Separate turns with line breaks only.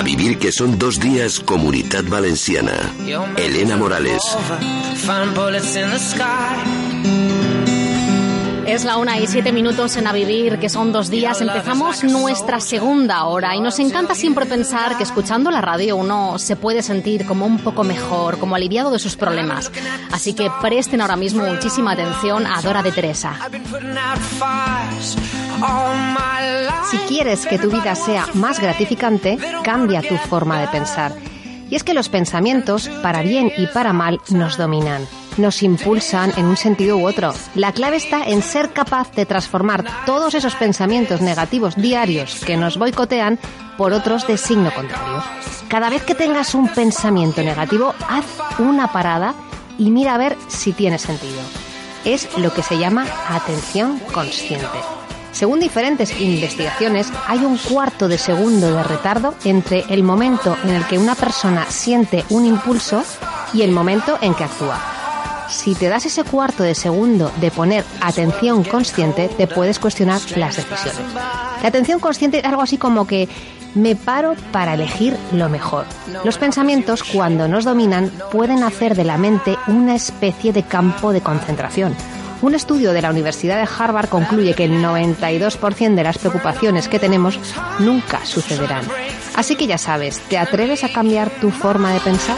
A vivir que son dos días Comunidad Valenciana. Elena Morales.
Es la una y siete minutos en A Vivir, que son dos días. Empezamos nuestra segunda hora y nos encanta siempre pensar que escuchando la radio uno se puede sentir como un poco mejor, como aliviado de sus problemas. Así que presten ahora mismo muchísima atención a Dora de Teresa.
Quieres que tu vida sea más gratificante, cambia tu forma de pensar. Y es que los pensamientos, para bien y para mal, nos dominan nos impulsan en un sentido u otro. La clave está en ser capaz de transformar todos esos pensamientos negativos diarios que nos boicotean por otros de signo contrario. Cada vez que tengas un pensamiento negativo, haz una parada y mira a ver si tiene sentido. Es lo que se llama atención consciente. Según diferentes investigaciones, hay un cuarto de segundo de retardo entre el momento en el que una persona siente un impulso y el momento en que actúa si te das ese cuarto de segundo de poner atención consciente, te puedes cuestionar las decisiones. La atención consciente es algo así como que me paro para elegir lo mejor. Los pensamientos, cuando nos dominan, pueden hacer de la mente una especie de campo de concentración. Un estudio de la Universidad de Harvard concluye que el 92% de las preocupaciones que tenemos nunca sucederán. Así que ya sabes, ¿te atreves a cambiar tu forma de pensar?